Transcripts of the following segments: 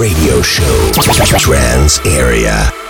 radio show. Trance Area.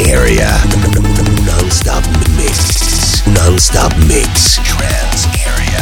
Area. Non-stop mix. Non-stop mix. Area.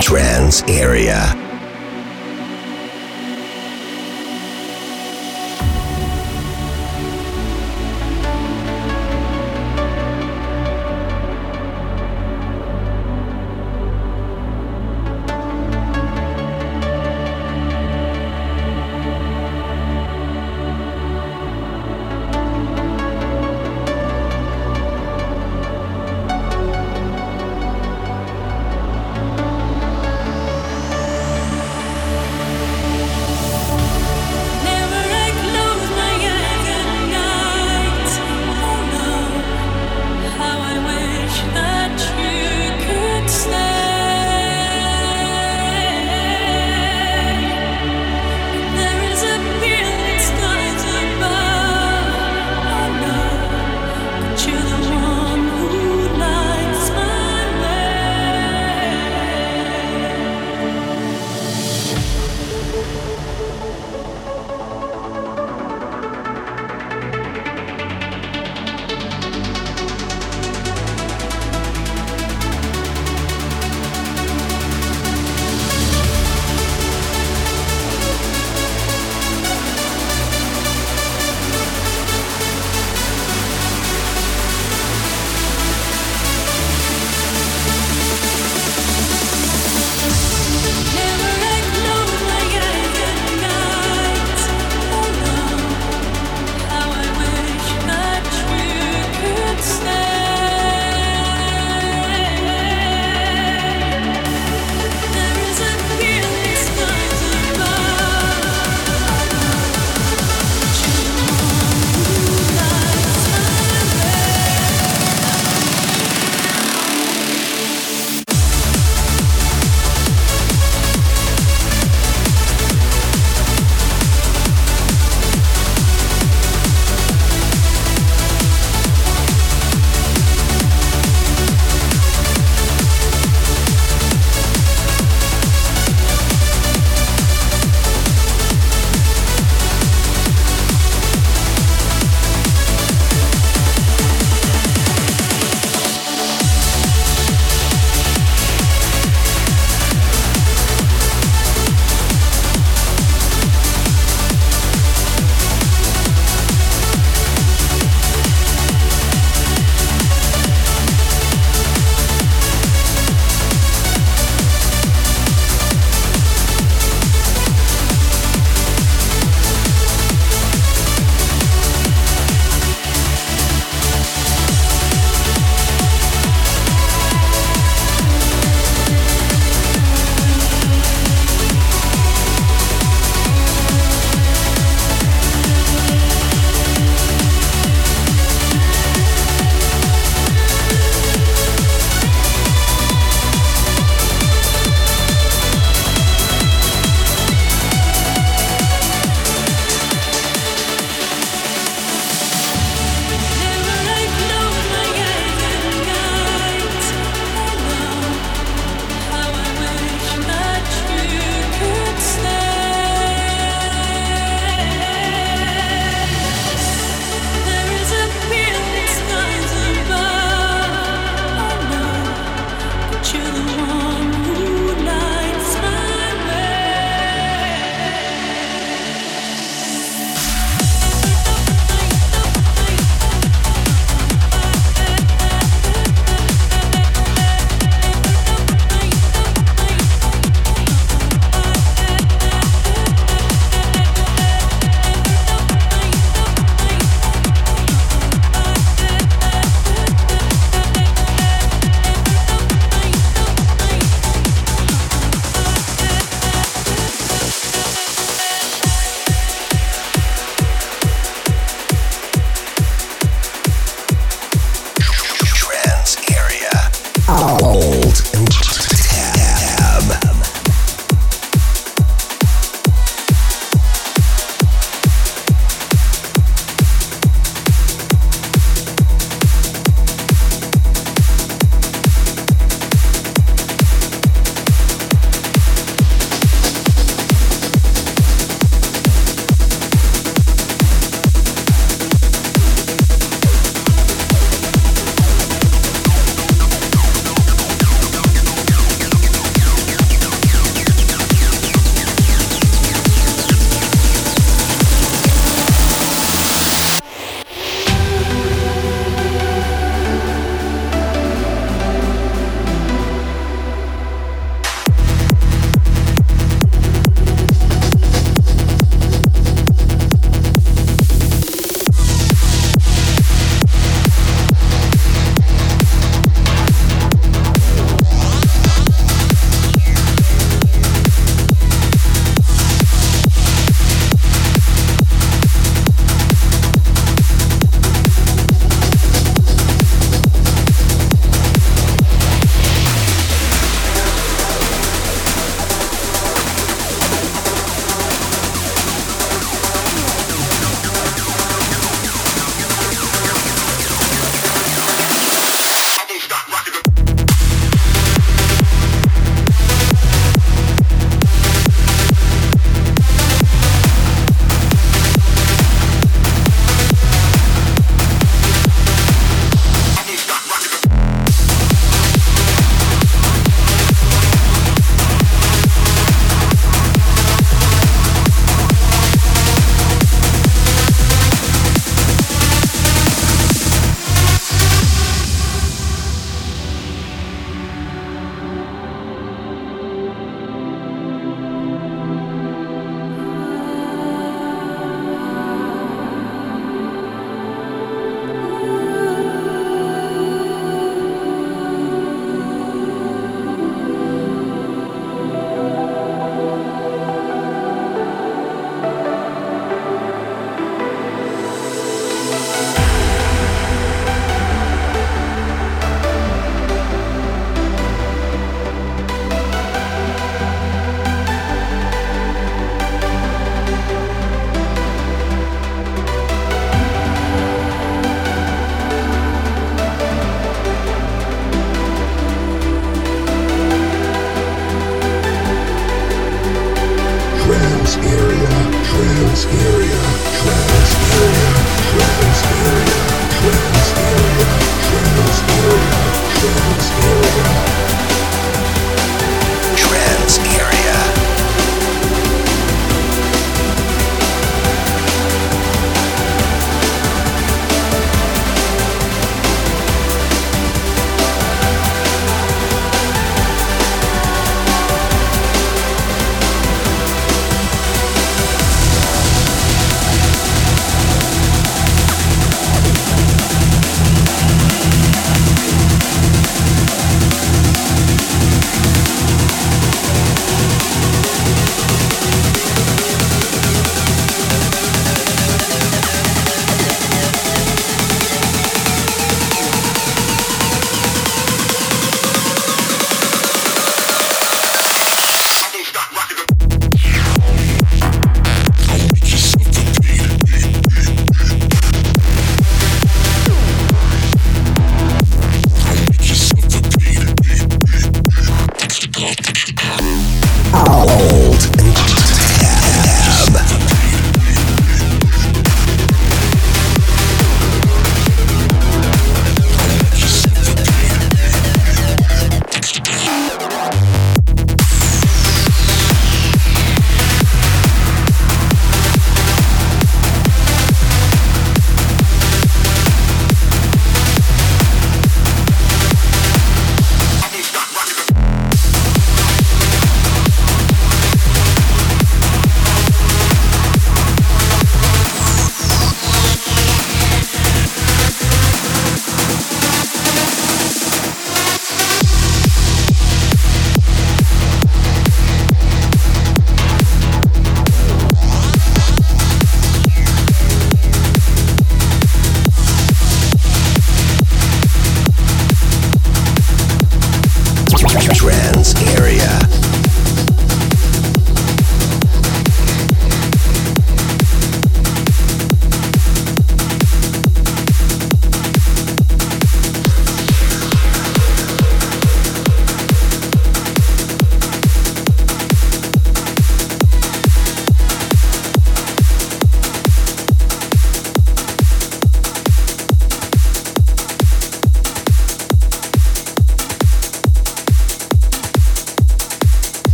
Trance Area.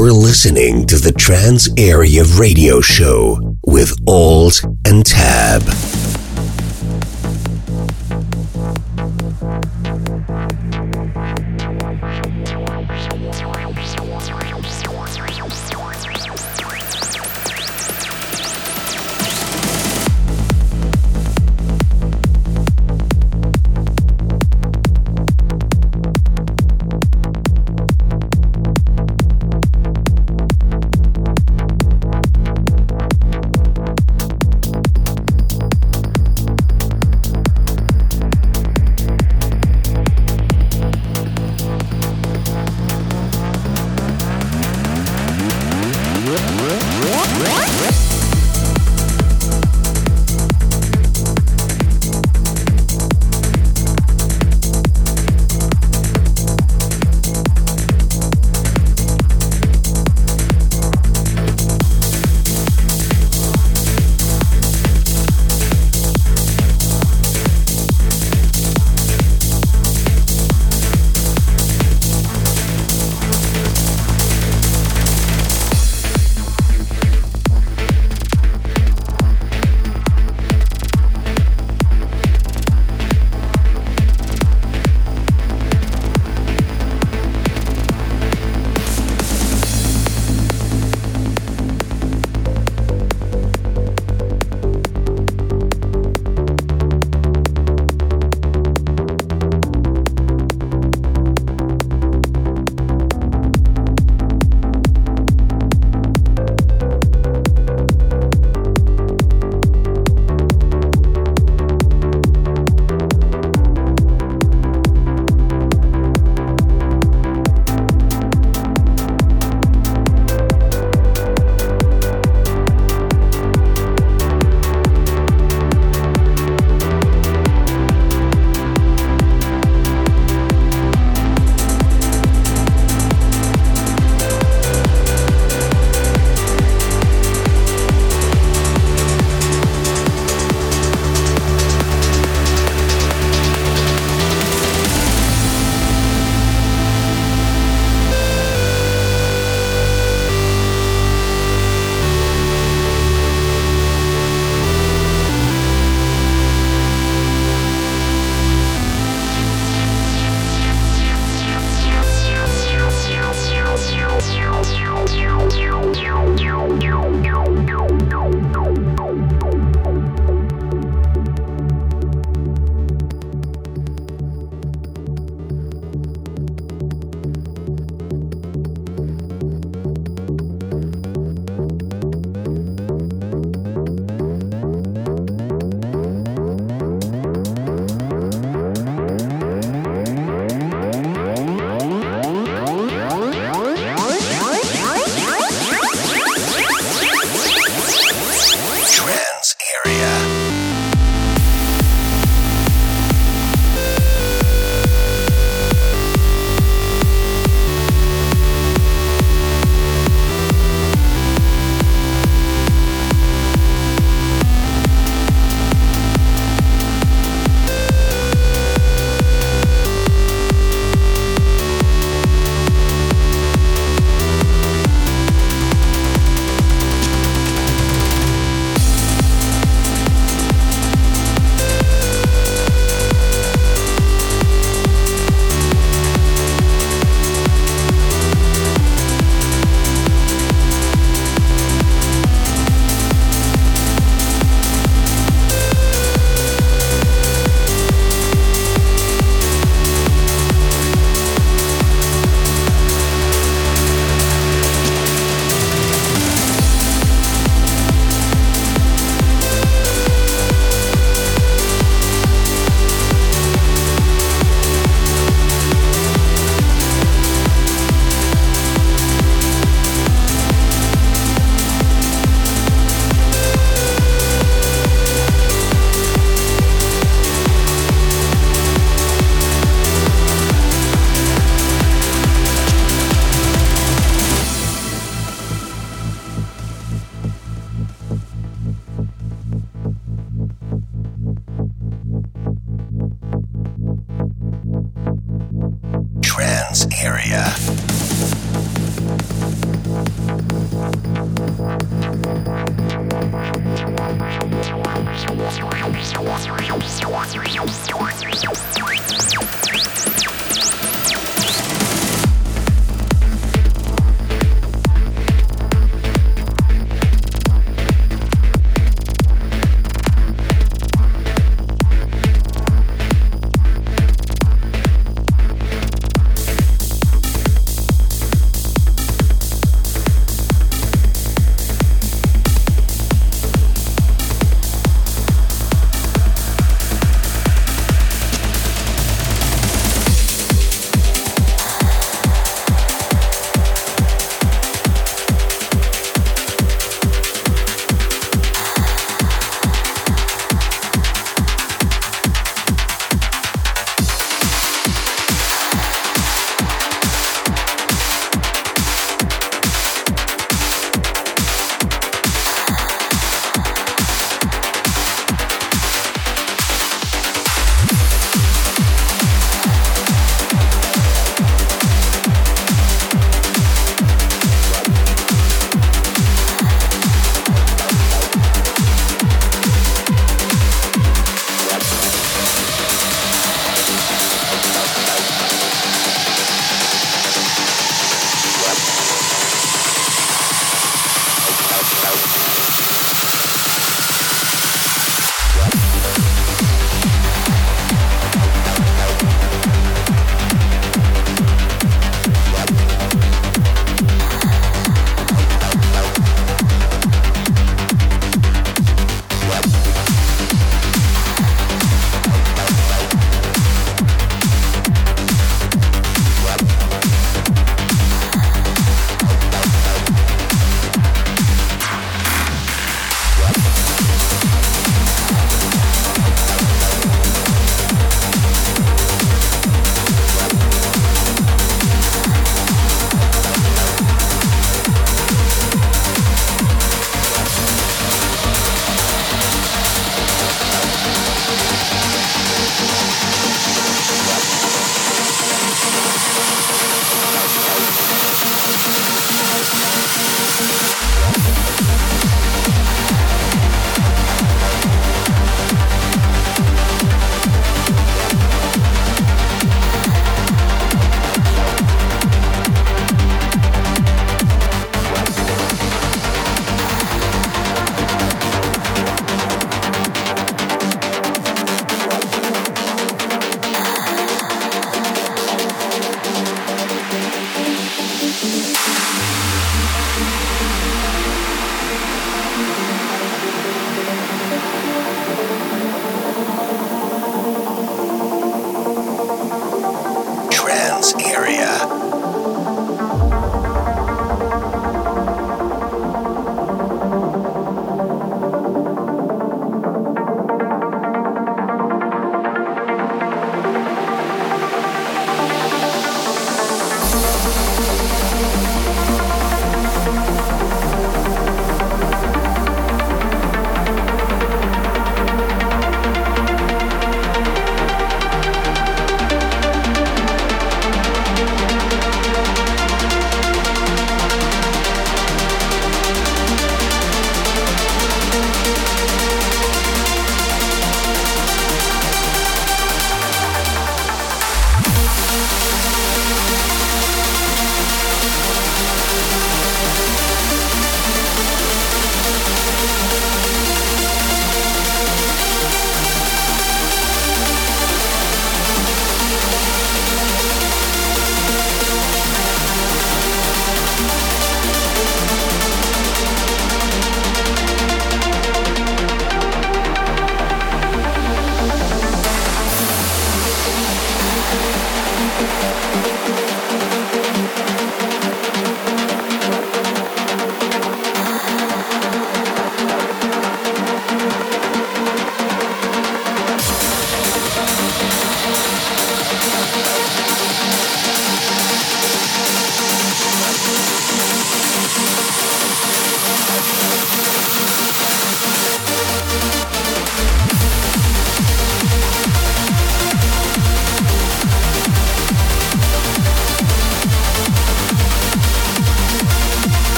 You're listening to the Trance Area Radio Show with Alt and Tab.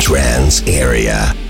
Trance area.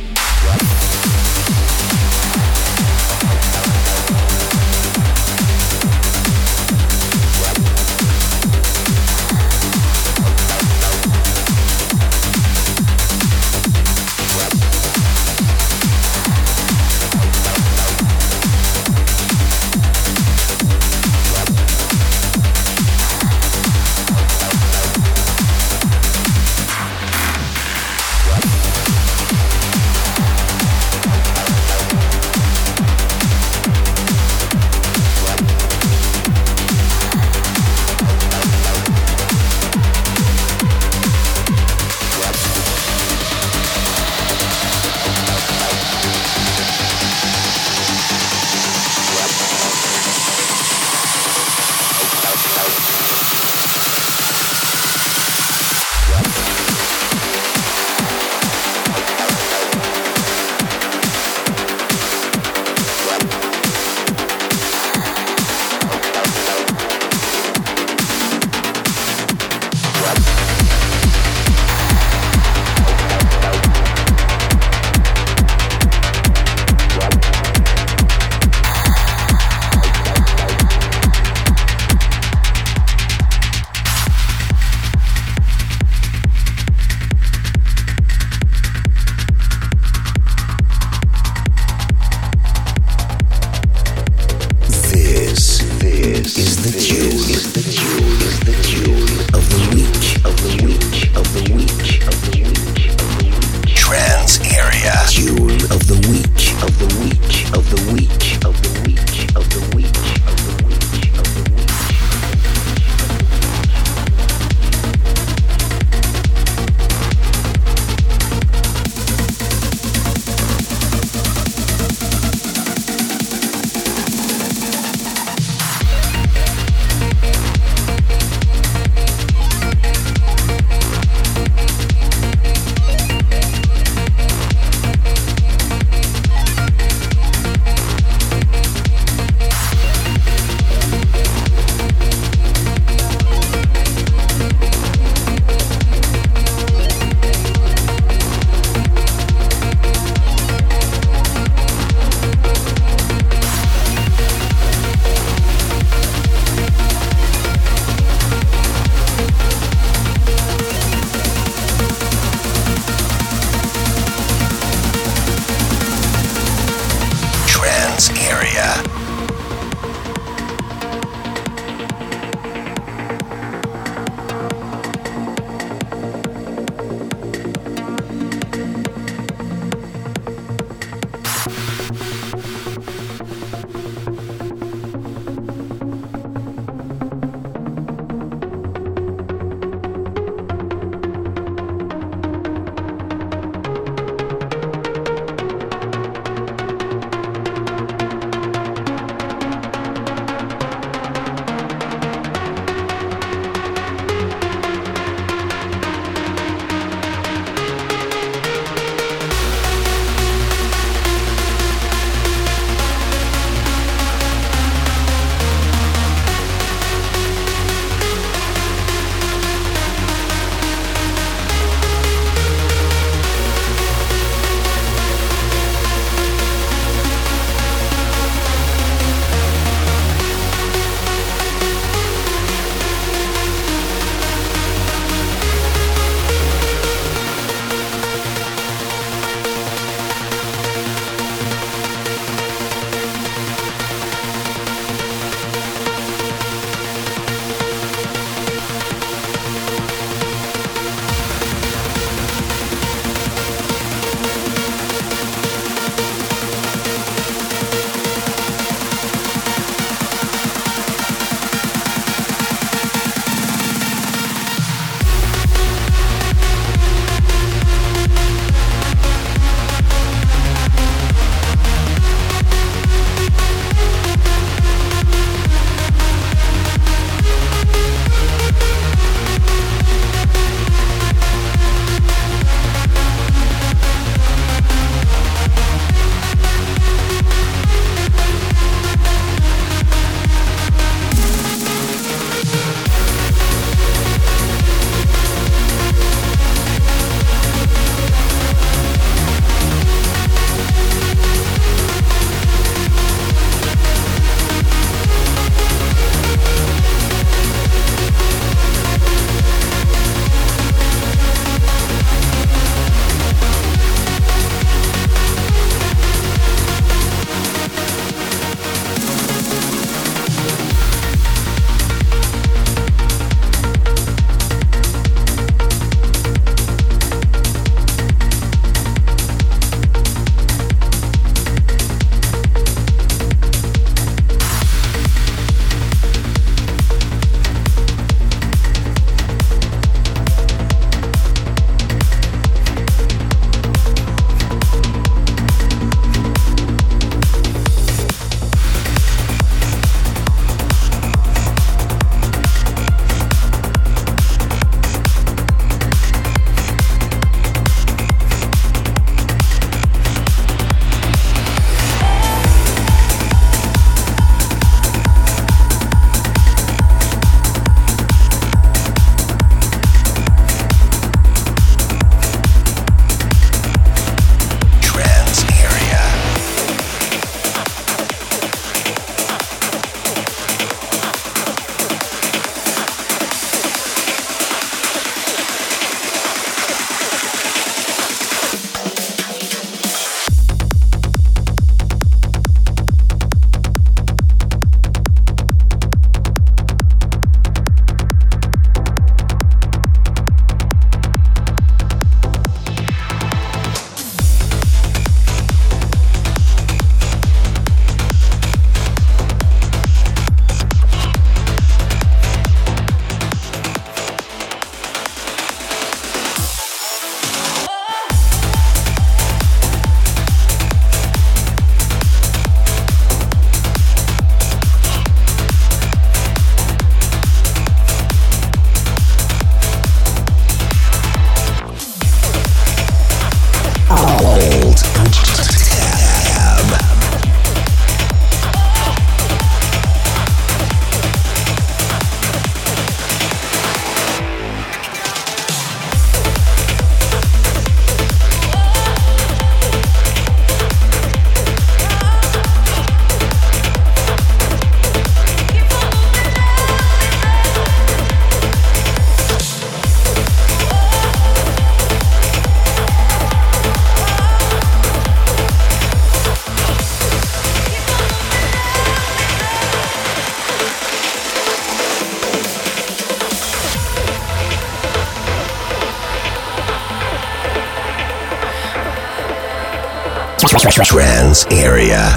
Trance area.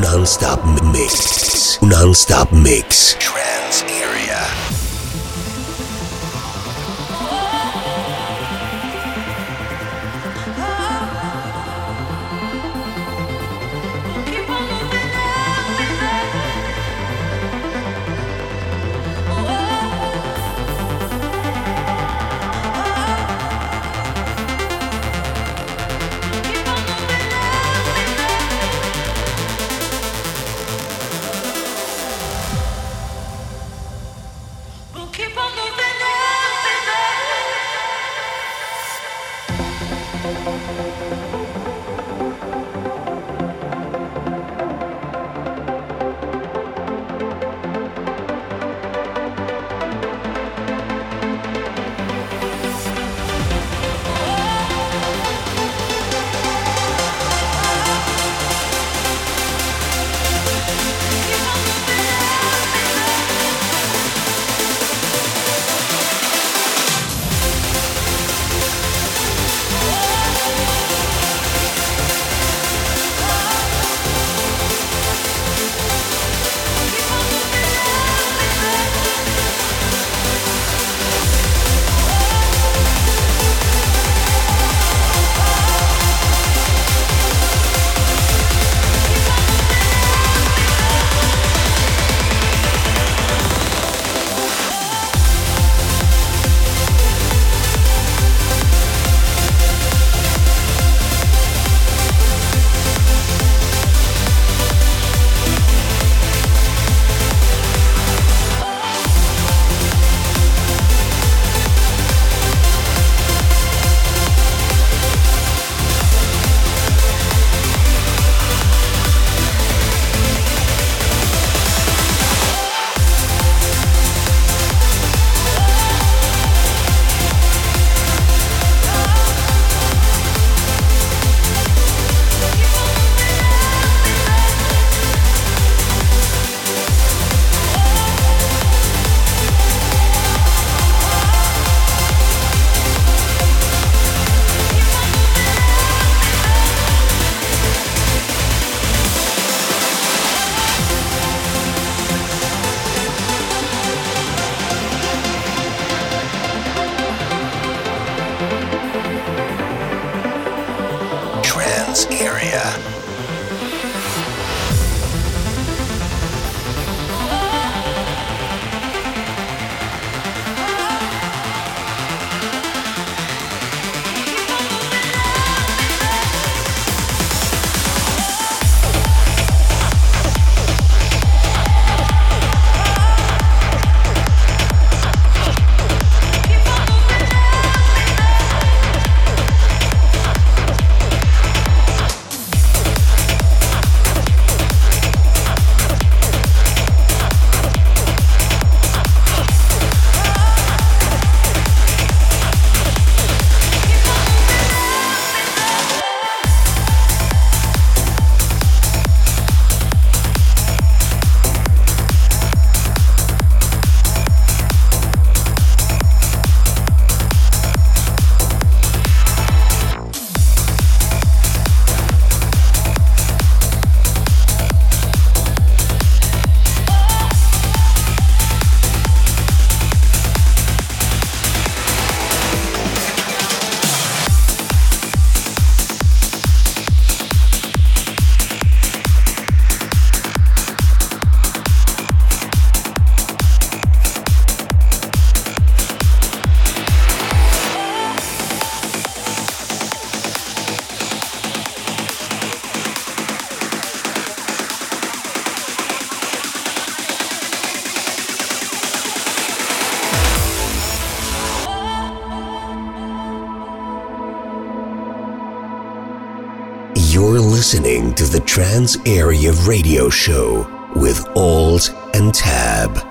Non-stop mix. Non-stop mix. Listening to the Trance Area Radio Show with Alt and Tab.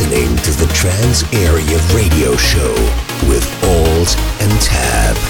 Listening to the Trance Area Radio Show with Alt and Tab.